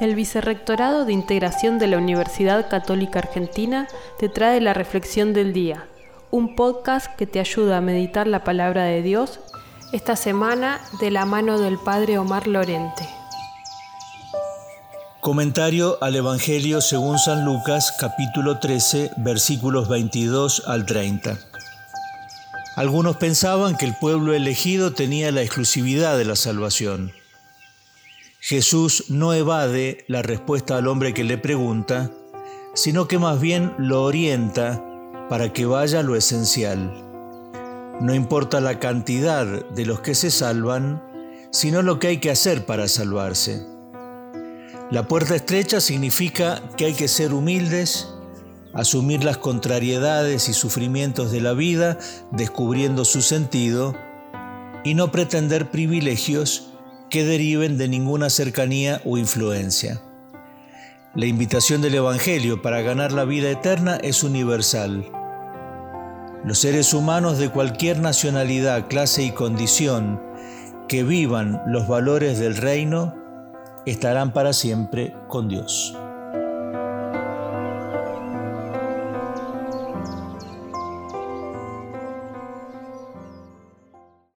El Vicerrectorado de Integración de la Universidad Católica Argentina te trae la Reflexión del Día, un podcast que te ayuda a meditar la palabra de Dios esta semana de la mano del Padre Omar Lorente. Comentario al Evangelio según San Lucas capítulo 13 versículos 22 al 30. Algunos pensaban que el pueblo elegido tenía la exclusividad de la salvación. Jesús no evade la respuesta al hombre que le pregunta, sino que más bien lo orienta para que vaya a lo esencial. No importa la cantidad de los que se salvan, sino lo que hay que hacer para salvarse. La puerta estrecha significa que hay que ser humildes, asumir las contrariedades y sufrimientos de la vida, descubriendo su sentido, y no pretender privilegios que deriven de ninguna cercanía o influencia. La invitación del Evangelio para ganar la vida eterna es universal. Los seres humanos de cualquier nacionalidad, clase y condición que vivan los valores del reino estarán para siempre con Dios.